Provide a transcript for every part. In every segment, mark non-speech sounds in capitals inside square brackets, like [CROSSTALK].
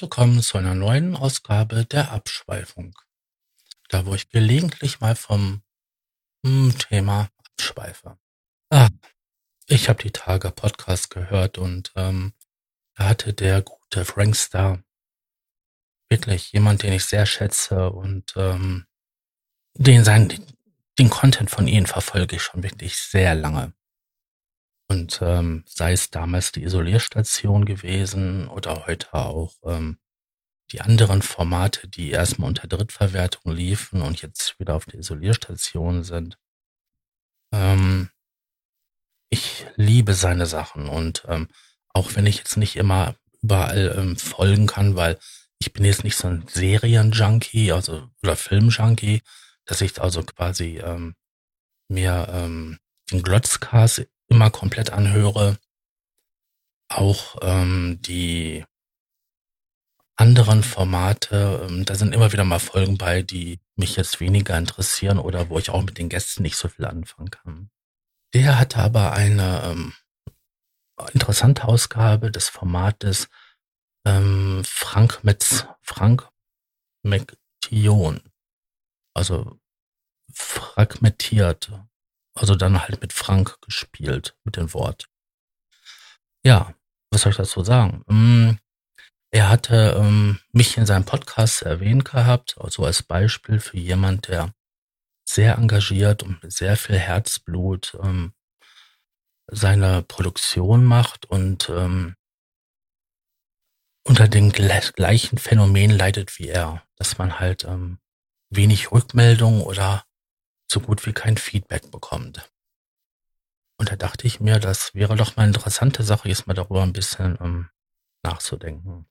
Willkommen zu einer neuen Ausgabe der Abschweifung. Da wo ich gelegentlich mal vom hm, Thema abschweife. Ah, ich habe die Tage Podcast gehört und ähm, da hatte der gute Frankstar wirklich jemand, den ich sehr schätze und ähm, den sein den Content von ihnen verfolge ich schon wirklich sehr lange. Und ähm, sei es damals die Isolierstation gewesen oder heute auch ähm, die anderen Formate, die erstmal unter Drittverwertung liefen und jetzt wieder auf der Isolierstation sind. Ähm, ich liebe seine Sachen und ähm, auch wenn ich jetzt nicht immer überall ähm, folgen kann, weil ich bin jetzt nicht so ein Serienjunkie, also oder Filmjunkie, dass ich also quasi ähm, mir ähm, den Glotzcast immer komplett anhöre. Auch ähm, die anderen Formate, ähm, da sind immer wieder mal Folgen bei, die mich jetzt weniger interessieren oder wo ich auch mit den Gästen nicht so viel anfangen kann. Der hatte aber eine ähm, interessante Ausgabe des Formates ähm, Frank Metz, Frank Mektion. Also fragmentiert. Also dann halt mit Frank gespielt, mit dem Wort. Ja, was soll ich dazu sagen? Mm, er hatte ähm, mich in seinem Podcast erwähnt gehabt, also als Beispiel für jemand, der sehr engagiert und mit sehr viel Herzblut ähm, seine Produktion macht und ähm, unter den gleichen Phänomen leidet wie er, dass man halt ähm, wenig Rückmeldung oder so gut wie kein Feedback bekommt. Und da dachte ich mir, das wäre doch mal eine interessante Sache, jetzt mal darüber ein bisschen ähm, nachzudenken.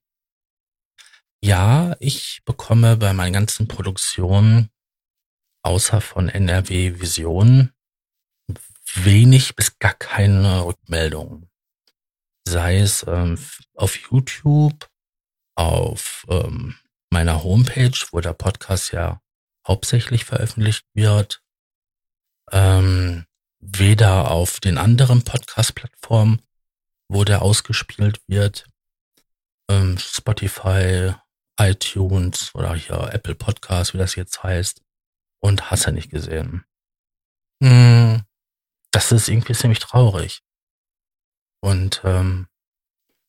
Ja, ich bekomme bei meinen ganzen Produktionen außer von NRW Vision wenig bis gar keine Rückmeldungen. Sei es ähm, auf YouTube, auf ähm, meiner Homepage, wo der Podcast ja hauptsächlich veröffentlicht wird, ähm, weder auf den anderen Podcast-Plattformen, wo der ausgespielt wird, ähm, Spotify, iTunes oder hier Apple Podcast, wie das jetzt heißt, und hast ja nicht gesehen. Hm, das ist irgendwie ziemlich traurig. Und ähm,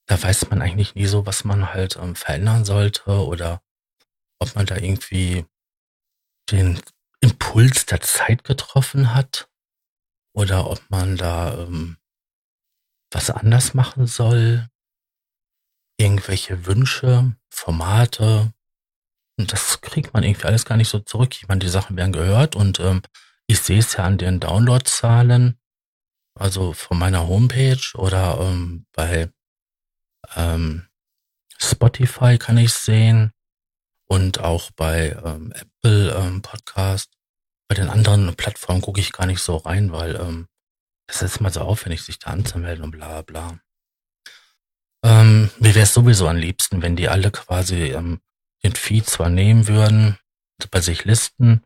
da weiß man eigentlich nie so, was man halt ähm, verändern sollte oder ob man da irgendwie den Impuls der Zeit getroffen hat oder ob man da ähm, was anders machen soll, irgendwelche Wünsche, Formate. Und das kriegt man irgendwie alles gar nicht so zurück. Ich meine, die Sachen werden gehört und ähm, ich sehe es ja an den Downloadzahlen, also von meiner Homepage oder ähm, bei ähm, Spotify kann ich sehen und auch bei ähm, Apple ähm, Podcast. Bei den anderen Plattformen gucke ich gar nicht so rein, weil ähm, das ist immer so aufwendig, sich da anzumelden und bla bla. Ähm, mir wäre es sowieso am liebsten, wenn die alle quasi ähm, den Feed zwar nehmen würden, bei sich listen,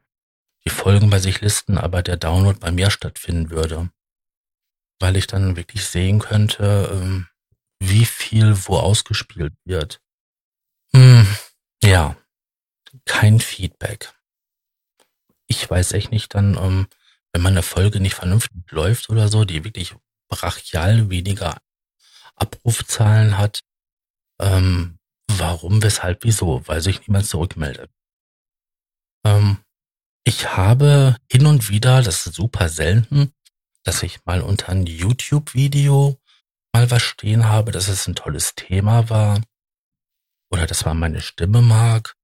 die Folgen bei sich listen, aber der Download bei mir stattfinden würde. Weil ich dann wirklich sehen könnte, ähm, wie viel wo ausgespielt wird. Hm, ja, kein Feedback. Ich weiß echt nicht dann, ähm, wenn meine Folge nicht vernünftig läuft oder so, die wirklich brachial weniger Abrufzahlen hat, ähm, warum, weshalb, wieso, weil sich niemand zurückmeldet. Ähm, ich habe hin und wieder, das ist super selten, dass ich mal unter ein YouTube-Video mal was stehen habe, dass es ein tolles Thema war oder dass man meine Stimme mag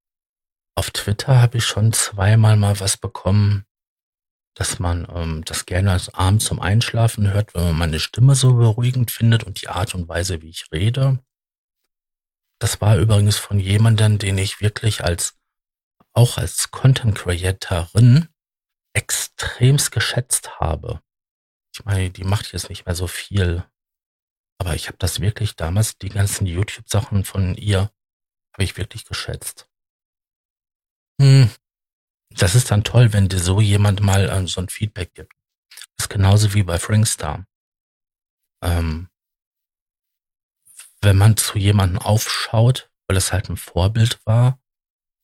auf Twitter habe ich schon zweimal mal was bekommen, dass man ähm, das gerne als Abend zum Einschlafen hört, wenn man meine Stimme so beruhigend findet und die Art und Weise, wie ich rede. Das war übrigens von jemandem, den ich wirklich als auch als Content Creatorin extremst geschätzt habe. Ich meine, die macht jetzt nicht mehr so viel, aber ich habe das wirklich damals die ganzen YouTube Sachen von ihr habe ich wirklich geschätzt. Hm. Das ist dann toll, wenn dir so jemand mal ähm, so ein Feedback gibt. Das ist genauso wie bei Frankstar. Ähm, wenn man zu jemandem aufschaut, weil es halt ein Vorbild war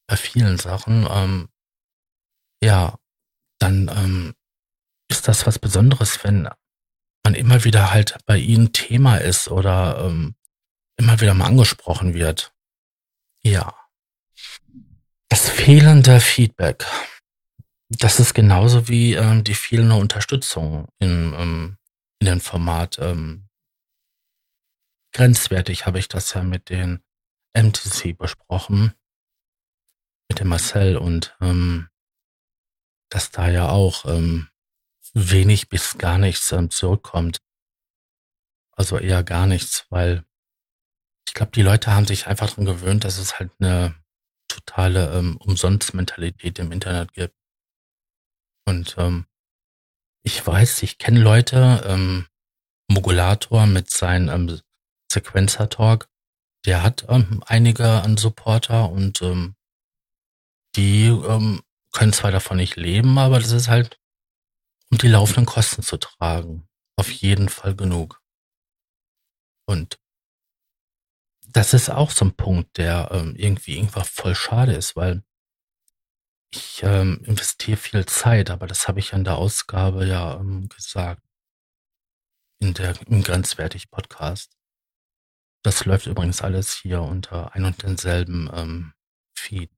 bei vielen Sachen, ähm, ja, dann ähm, ist das was Besonderes, wenn man immer wieder halt bei ihnen Thema ist oder ähm, immer wieder mal angesprochen wird. Ja. Das fehlende Feedback. Das ist genauso wie ähm, die fehlende Unterstützung in, ähm, in dem Format. Ähm, grenzwertig habe ich das ja mit den MTC besprochen, mit dem Marcel und ähm, dass da ja auch ähm, wenig bis gar nichts ähm, zurückkommt. Also eher gar nichts, weil ich glaube, die Leute haben sich einfach daran gewöhnt, dass es halt eine totale ähm, Umsonst-Mentalität im Internet gibt. Und ähm, ich weiß, ich kenne Leute, ähm, Mogulator mit seinem ähm, Sequencer-Talk, der hat ähm, einige an Supporter und ähm, die ähm, können zwar davon nicht leben, aber das ist halt, um die laufenden Kosten zu tragen. Auf jeden Fall genug. Und das ist auch so ein Punkt, der ähm, irgendwie irgendwas voll schade ist, weil ich ähm, investiere viel Zeit, aber das habe ich in der Ausgabe ja ähm, gesagt. In der, im Grenzwertig Podcast. Das läuft übrigens alles hier unter ein und denselben ähm, Feed.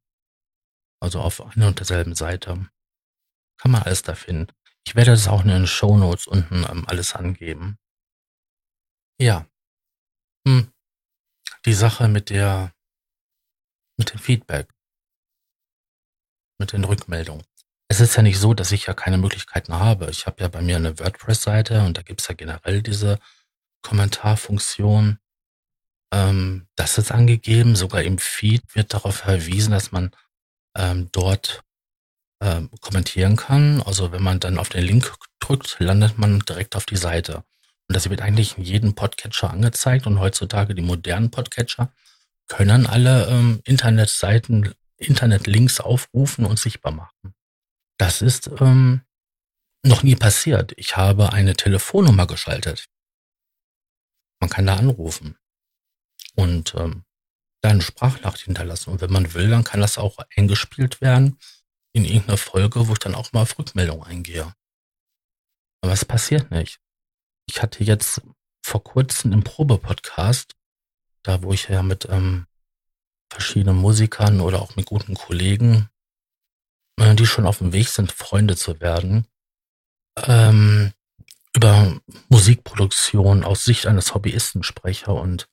Also auf einer und derselben Seite. Kann man alles da finden. Ich werde das auch in den Show Notes unten ähm, alles angeben. Ja. Hm die Sache mit der, mit dem Feedback, mit den Rückmeldungen. Es ist ja nicht so, dass ich ja keine Möglichkeiten habe. Ich habe ja bei mir eine WordPress-Seite und da gibt's ja generell diese Kommentarfunktion. Ähm, das ist angegeben. Sogar im Feed wird darauf verwiesen, dass man ähm, dort ähm, kommentieren kann. Also wenn man dann auf den Link drückt, landet man direkt auf die Seite. Und das wird eigentlich in jedem Podcatcher angezeigt und heutzutage die modernen Podcatcher können alle ähm, Internetseiten, Internetlinks aufrufen und sichtbar machen. Das ist ähm, noch nie passiert. Ich habe eine Telefonnummer geschaltet. Man kann da anrufen und ähm, da eine Sprachnachricht hinterlassen. Und wenn man will, dann kann das auch eingespielt werden in irgendeiner Folge, wo ich dann auch mal auf Rückmeldung eingehe. Aber es passiert nicht ich hatte jetzt vor kurzem im Probe-Podcast, da wo ich ja mit ähm, verschiedenen Musikern oder auch mit guten Kollegen, äh, die schon auf dem Weg sind, Freunde zu werden, ähm, über Musikproduktion aus Sicht eines Hobbyisten spreche. Und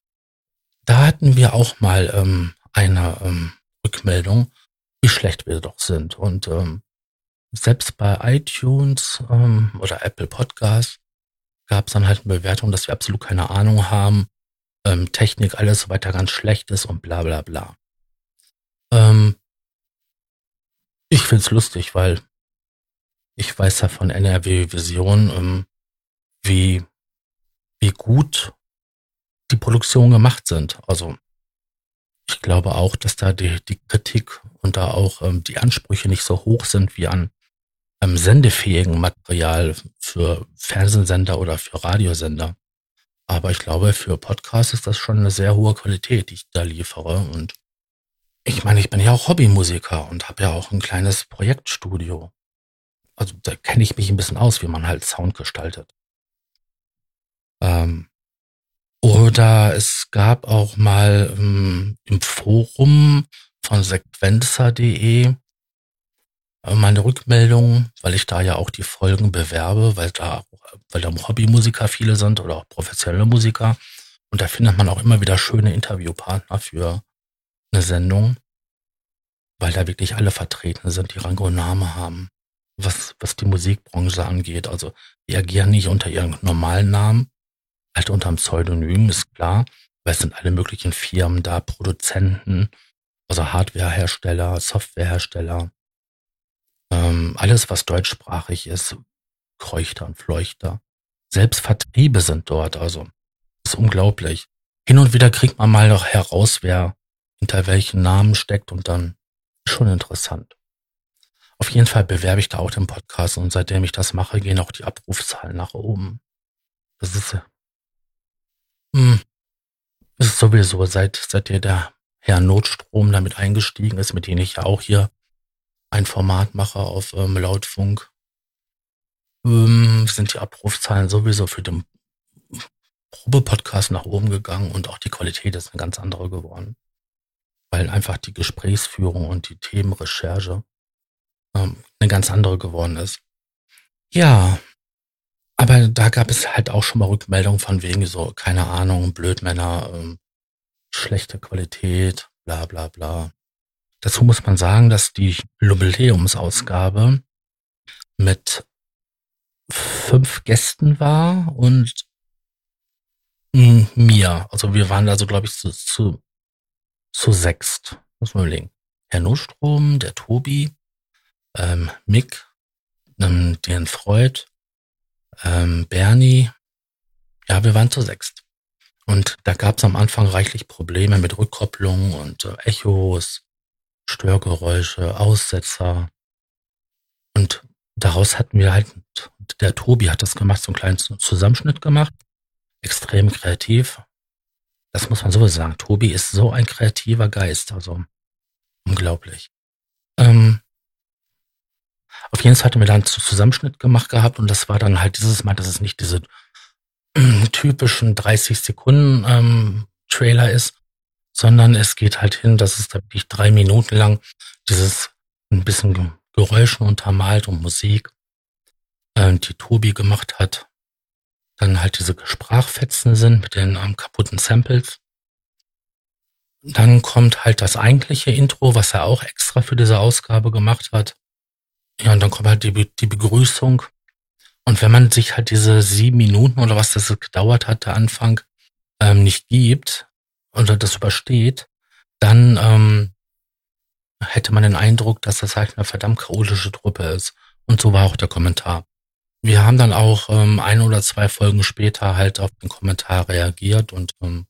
da hatten wir auch mal ähm, eine ähm, Rückmeldung, wie schlecht wir doch sind. Und ähm, selbst bei iTunes ähm, oder Apple Podcasts gab es dann halt eine Bewertung, dass wir absolut keine Ahnung haben, ähm, Technik alles weiter ganz schlecht ist und bla bla bla. Ähm, ich find's lustig, weil ich weiß ja von NRW Vision, ähm, wie, wie gut die Produktionen gemacht sind. Also ich glaube auch, dass da die, die Kritik und da auch ähm, die Ansprüche nicht so hoch sind wie an ähm, sendefähigen Material für Fernsehsender oder für Radiosender. Aber ich glaube, für Podcasts ist das schon eine sehr hohe Qualität, die ich da liefere. Und ich meine, ich bin ja auch Hobbymusiker und habe ja auch ein kleines Projektstudio. Also da kenne ich mich ein bisschen aus, wie man halt Sound gestaltet. Ähm, oder es gab auch mal ähm, im Forum von sequenzer.de äh, meine Rückmeldung, weil ich da ja auch die Folgen bewerbe, weil da, weil da Hobbymusiker viele sind oder auch professionelle Musiker. Und da findet man auch immer wieder schöne Interviewpartner für eine Sendung, weil da wirklich alle vertreten sind, die Rang und Name haben, was, was die Musikbranche angeht. Also die agieren nicht unter ihren normalen Namen, halt unter einem Pseudonym, ist klar, weil es sind alle möglichen Firmen da, Produzenten, also Hardwarehersteller, Softwarehersteller, ähm, alles, was deutschsprachig ist, Kreuchter und Fleuchter. Selbst Vertriebe sind dort, also ist unglaublich. Hin und wieder kriegt man mal noch heraus, wer hinter welchen Namen steckt und dann schon interessant. Auf jeden Fall bewerbe ich da auch den Podcast und seitdem ich das mache, gehen auch die Abrufzahlen nach oben. Das ist, hm, das ist sowieso, seit, seit der Herr Notstrom damit eingestiegen ist, mit dem ich ja auch hier ein Format mache auf ähm, Lautfunk, ähm, sind die Abrufzahlen sowieso für den Probe-Podcast nach oben gegangen und auch die Qualität ist eine ganz andere geworden. Weil einfach die Gesprächsführung und die Themenrecherche ähm, eine ganz andere geworden ist. Ja, aber da gab es halt auch schon mal Rückmeldungen von wegen so, keine Ahnung, Blödmänner, ähm, schlechte Qualität, bla bla bla. Dazu muss man sagen, dass die Jubiläumsausgabe mit fünf Gästen war und mir. Also wir waren also, glaube ich, zu, zu, zu sechst. Muss man überlegen. Herr Nostrom, der Tobi, ähm, Mick, ähm, den Freud, ähm, Bernie. Ja, wir waren zu sechst. Und da gab es am Anfang reichlich Probleme mit Rückkopplung und äh, Echos, Störgeräusche, Aussetzer. Und daraus hatten wir halt, der Tobi hat das gemacht, so einen kleinen Zusammenschnitt gemacht. Extrem kreativ. Das muss man sowieso sagen. Tobi ist so ein kreativer Geist, also unglaublich. Ähm, auf jeden Fall hatten wir dann einen Zusammenschnitt gemacht gehabt und das war dann halt dieses Mal, dass es nicht diese [CLEARS THROAT] typischen 30 Sekunden ähm, Trailer ist, sondern es geht halt hin, dass es da wirklich drei Minuten lang dieses ein bisschen Geräusche untermalt und Musik, äh, die Tobi gemacht hat. Dann halt diese Sprachfetzen sind mit den ähm, kaputten Samples. Dann kommt halt das eigentliche Intro, was er auch extra für diese Ausgabe gemacht hat. Ja, und dann kommt halt die, die Begrüßung. Und wenn man sich halt diese sieben Minuten oder was das gedauert hat, der Anfang, ähm, nicht gibt, oder das übersteht, dann ähm, hätte man den Eindruck, dass das halt eine verdammt chaotische Truppe ist. Und so war auch der Kommentar. Wir haben dann auch ähm, ein oder zwei Folgen später halt auf den Kommentar reagiert und ähm,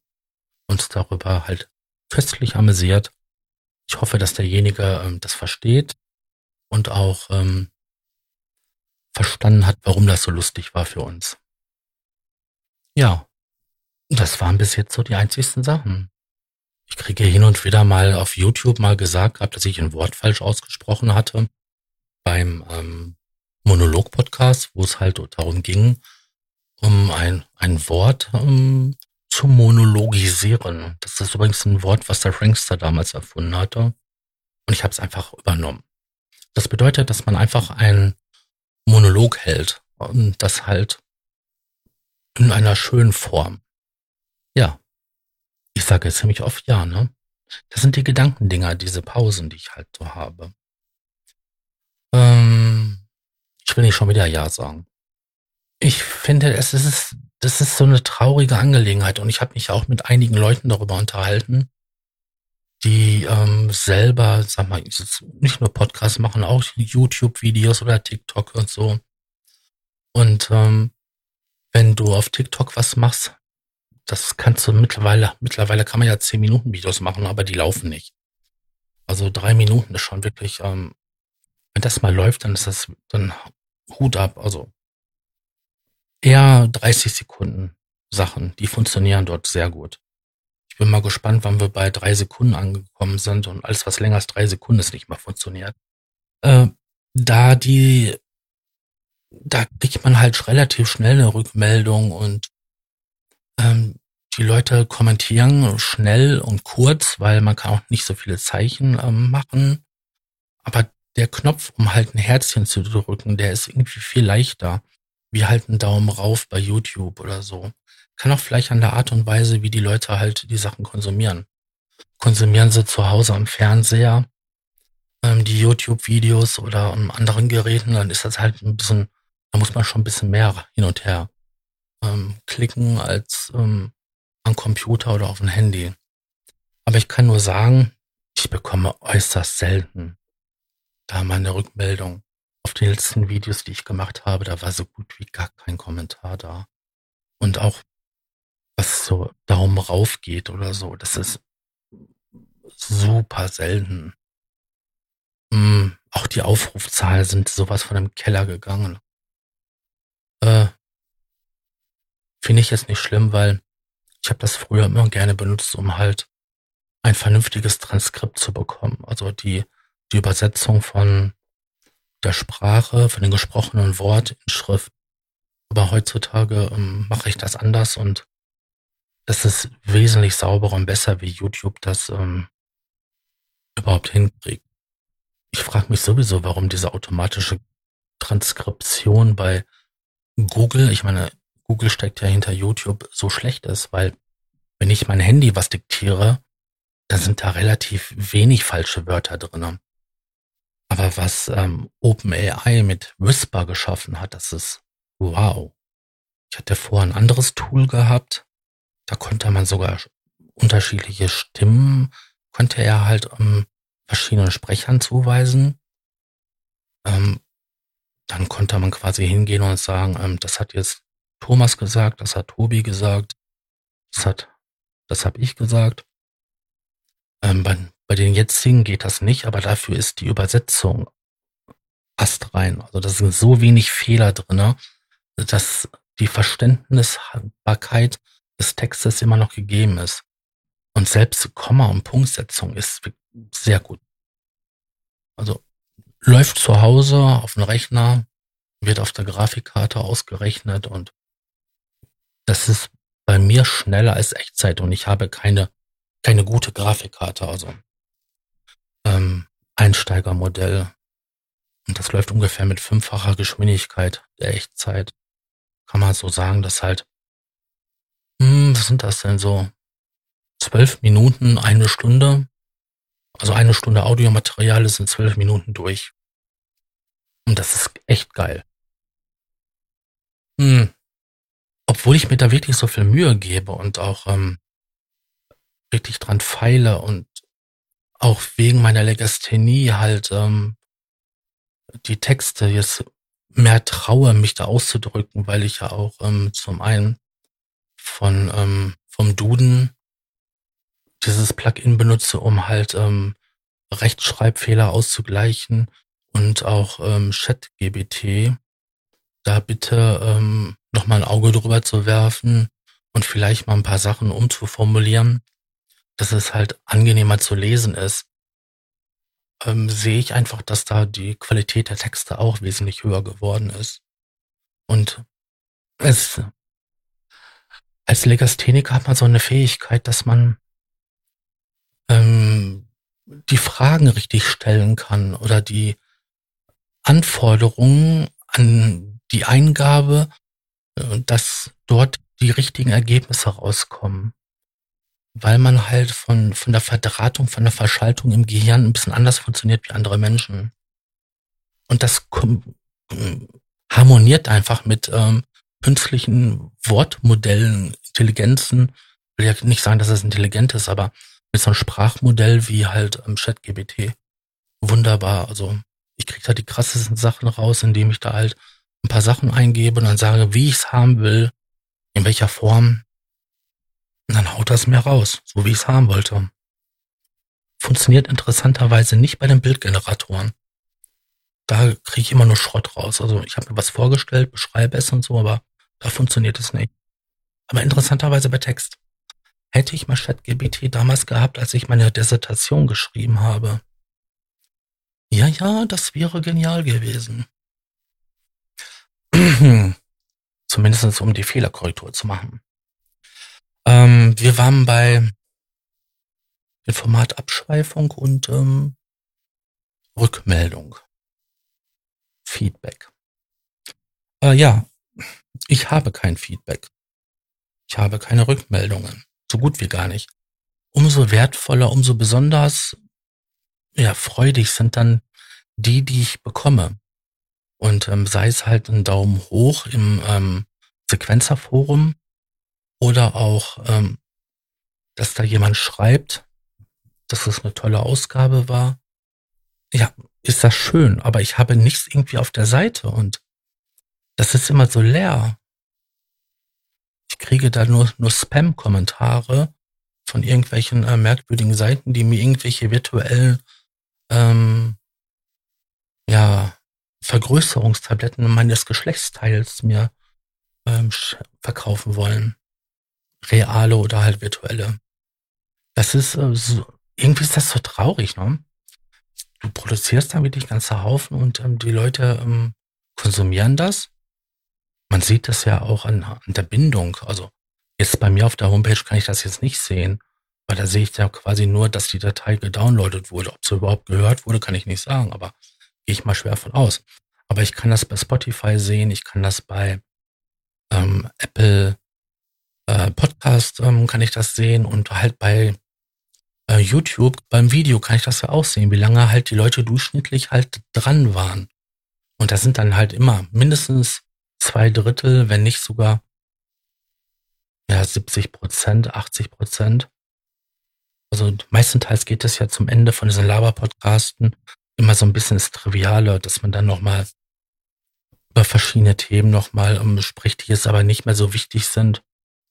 uns darüber halt köstlich amüsiert. Ich hoffe, dass derjenige ähm, das versteht und auch ähm, verstanden hat, warum das so lustig war für uns. Ja, das waren bis jetzt so die einzigsten Sachen. Ich kriege hin und wieder mal auf YouTube mal gesagt gehabt, dass ich ein Wort falsch ausgesprochen hatte beim ähm, Monolog-Podcast, wo es halt darum ging, um ein, ein Wort um, zu monologisieren. Das ist übrigens ein Wort, was der Frankster damals erfunden hatte. Und ich habe es einfach übernommen. Das bedeutet, dass man einfach einen Monolog hält und das halt in einer schönen Form. Ja. Ich sage ziemlich oft ja, ne? Das sind die Gedankendinger, diese Pausen, die ich halt so habe. Ähm, ich will nicht schon wieder Ja sagen. Ich finde, es ist, das ist so eine traurige Angelegenheit und ich habe mich auch mit einigen Leuten darüber unterhalten, die ähm, selber, sag mal, nicht nur Podcasts machen, auch YouTube-Videos oder TikTok und so. Und ähm, wenn du auf TikTok was machst, das kannst du mittlerweile, mittlerweile kann man ja 10 Minuten Videos machen, aber die laufen nicht. Also drei Minuten ist schon wirklich, ähm, wenn das mal läuft, dann ist das, dann Hut ab. Also eher 30 Sekunden Sachen, die funktionieren dort sehr gut. Ich bin mal gespannt, wann wir bei drei Sekunden angekommen sind und alles, was länger als drei Sekunden ist, nicht mehr funktioniert. Äh, da die, da kriegt man halt relativ schnell eine Rückmeldung und ähm, die Leute kommentieren schnell und kurz, weil man kann auch nicht so viele Zeichen ähm, machen. Aber der Knopf, um halt ein Herzchen zu drücken, der ist irgendwie viel leichter. Wie halt ein Daumen rauf bei YouTube oder so. Kann auch vielleicht an der Art und Weise, wie die Leute halt die Sachen konsumieren. Konsumieren sie zu Hause am Fernseher, ähm, die YouTube-Videos oder an anderen Geräten, dann ist das halt ein bisschen, da muss man schon ein bisschen mehr hin und her ähm, klicken als ähm, am Computer oder auf dem Handy. Aber ich kann nur sagen, ich bekomme äußerst selten da meine Rückmeldung. Auf den letzten Videos, die ich gemacht habe, da war so gut wie gar kein Kommentar da. Und auch was so Daumen rauf geht oder so, das ist super selten. Mm, auch die Aufrufzahlen sind sowas von dem Keller gegangen. Äh, Finde ich jetzt nicht schlimm, weil ich habe das früher immer gerne benutzt, um halt ein vernünftiges Transkript zu bekommen. Also die, die Übersetzung von der Sprache, von dem gesprochenen Wort in Schrift. Aber heutzutage ähm, mache ich das anders und das ist wesentlich sauberer und besser, wie YouTube das ähm, überhaupt hinkriegt. Ich frage mich sowieso, warum diese automatische Transkription bei Google, ich meine, Google steckt ja hinter YouTube, so schlecht ist, weil wenn ich mein Handy was diktiere, dann sind da relativ wenig falsche Wörter drinne. Aber was ähm, OpenAI mit Whisper geschaffen hat, das ist wow. Ich hatte vorher ein anderes Tool gehabt, da konnte man sogar unterschiedliche Stimmen, konnte er halt ähm, verschiedenen Sprechern zuweisen. Ähm, dann konnte man quasi hingehen und sagen, ähm, das hat jetzt Thomas gesagt, das hat Tobi gesagt, das hat, das habe ich gesagt. Ähm, bei, bei den jetzigen geht das nicht, aber dafür ist die Übersetzung astrein. Also da sind so wenig Fehler drinne, dass die Verständnisbarkeit des Textes immer noch gegeben ist. Und selbst Komma- und Punktsetzung ist sehr gut. Also läuft zu Hause auf dem Rechner, wird auf der Grafikkarte ausgerechnet und das ist bei mir schneller als Echtzeit und ich habe keine, keine gute Grafikkarte, also ähm, Einsteigermodell. Und das läuft ungefähr mit fünffacher Geschwindigkeit der Echtzeit. Kann man so sagen, dass halt, hm, was sind das denn so? Zwölf Minuten, eine Stunde also eine Stunde Audiomaterial ist in zwölf Minuten durch. Und das ist echt geil. Hm. Obwohl ich mir da wirklich so viel Mühe gebe und auch ähm, wirklich dran feile und auch wegen meiner Legasthenie halt ähm, die Texte jetzt mehr traue, mich da auszudrücken, weil ich ja auch ähm, zum einen von ähm, vom Duden dieses Plugin benutze, um halt ähm, Rechtschreibfehler auszugleichen und auch ähm, ChatGBT. Da bitte ähm, noch mal ein Auge drüber zu werfen und vielleicht mal ein paar Sachen umzuformulieren, dass es halt angenehmer zu lesen ist. Ähm, sehe ich einfach, dass da die Qualität der Texte auch wesentlich höher geworden ist. Und es als Legastheniker hat man so eine Fähigkeit, dass man ähm, die Fragen richtig stellen kann oder die Anforderungen an die Eingabe, dass dort die richtigen Ergebnisse rauskommen. Weil man halt von, von der Verdrahtung, von der Verschaltung im Gehirn ein bisschen anders funktioniert wie andere Menschen. Und das harmoniert einfach mit ähm, künstlichen Wortmodellen, Intelligenzen. Ich will ja nicht sagen, dass es intelligent ist, aber mit so einem Sprachmodell wie halt ähm, ChatGBT. Wunderbar. Also ich kriege da die krassesten Sachen raus, indem ich da halt ein paar Sachen eingebe und dann sage, wie ich es haben will, in welcher Form. Und dann haut das mir raus, so wie ich es haben wollte. Funktioniert interessanterweise nicht bei den Bildgeneratoren. Da kriege ich immer nur Schrott raus. Also ich habe mir was vorgestellt, beschreibe es und so, aber da funktioniert es nicht. Aber interessanterweise bei Text. Hätte ich mal ChatGPT damals gehabt, als ich meine Dissertation geschrieben habe. Ja, ja, das wäre genial gewesen. [CLEARS THROAT] Zumindest um die Fehlerkorrektur zu machen. Ähm, wir waren bei dem Format Abschweifung und ähm, Rückmeldung. Feedback. Äh, ja, ich habe kein Feedback. Ich habe keine Rückmeldungen so gut wie gar nicht. Umso wertvoller, umso besonders ja, freudig sind dann die, die ich bekomme. Und ähm, sei es halt ein Daumen hoch im ähm, Sequenzerforum oder auch, ähm, dass da jemand schreibt, dass es eine tolle Ausgabe war. Ja, ist das schön, aber ich habe nichts irgendwie auf der Seite und das ist immer so leer kriege da nur, nur Spam-Kommentare von irgendwelchen äh, merkwürdigen Seiten, die mir irgendwelche virtuellen ähm, Vergrößerungstabletten meines Geschlechtsteils mir ähm, verkaufen wollen. Reale oder halt virtuelle. Das ist äh, so, irgendwie ist das so traurig, ne? Du produzierst dann wirklich ganze Haufen und ähm, die Leute ähm, konsumieren das. Man sieht das ja auch an, an der Bindung. Also jetzt bei mir auf der Homepage kann ich das jetzt nicht sehen, weil da sehe ich ja quasi nur, dass die Datei gedownloadet wurde. Ob sie überhaupt gehört wurde, kann ich nicht sagen, aber gehe ich mal schwer von aus. Aber ich kann das bei Spotify sehen, ich kann das bei ähm, Apple äh, Podcast ähm, kann ich das sehen und halt bei äh, YouTube beim Video kann ich das ja auch sehen, wie lange halt die Leute durchschnittlich halt dran waren. Und da sind dann halt immer mindestens zwei Drittel, wenn nicht sogar ja 70 Prozent, 80 Prozent. Also meistenteils geht es ja zum Ende von diesen Laber-Podcasten immer so ein bisschen ins Triviale, dass man dann nochmal über verschiedene Themen nochmal um, spricht, die jetzt aber nicht mehr so wichtig sind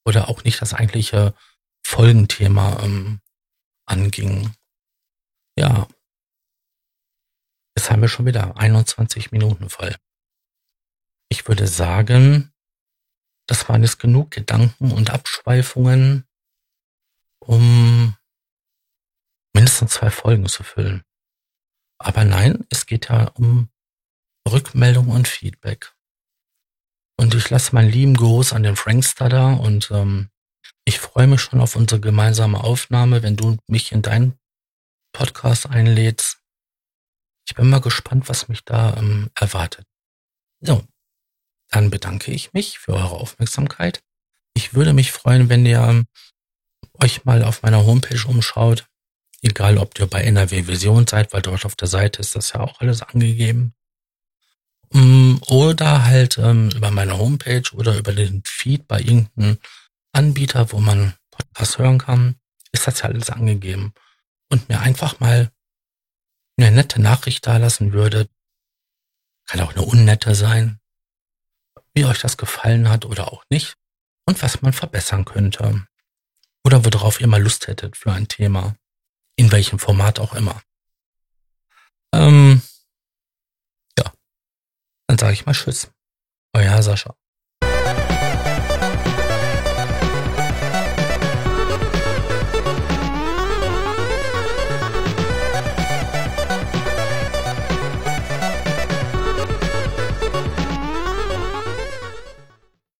oder auch nicht das eigentliche Folgenthema ähm, anging. Ja. Jetzt haben wir schon wieder 21 Minuten voll. Ich würde sagen, das waren jetzt genug Gedanken und Abschweifungen, um mindestens zwei Folgen zu füllen. Aber nein, es geht ja um Rückmeldung und Feedback. Und ich lasse meinen lieben Gruß an den Frankster da und ähm, ich freue mich schon auf unsere gemeinsame Aufnahme, wenn du mich in deinen Podcast einlädst. Ich bin mal gespannt, was mich da ähm, erwartet. So, dann bedanke ich mich für eure Aufmerksamkeit. Ich würde mich freuen, wenn ihr ähm, euch mal auf meiner Homepage umschaut. Egal, ob ihr bei NRW Vision seid, weil dort auf der Seite ist das ja auch alles angegeben. Mm, oder halt ähm, über meine Homepage oder über den Feed bei irgendeinem Anbieter, wo man Podcasts hören kann, ist das ja alles angegeben. Und mir einfach mal eine nette Nachricht da lassen würde, kann auch eine unnette sein, wie euch das gefallen hat oder auch nicht und was man verbessern könnte. Oder worauf ihr mal Lust hättet für ein Thema, in welchem Format auch immer. Ähm, ja, dann sage ich mal Tschüss. Euer Sascha.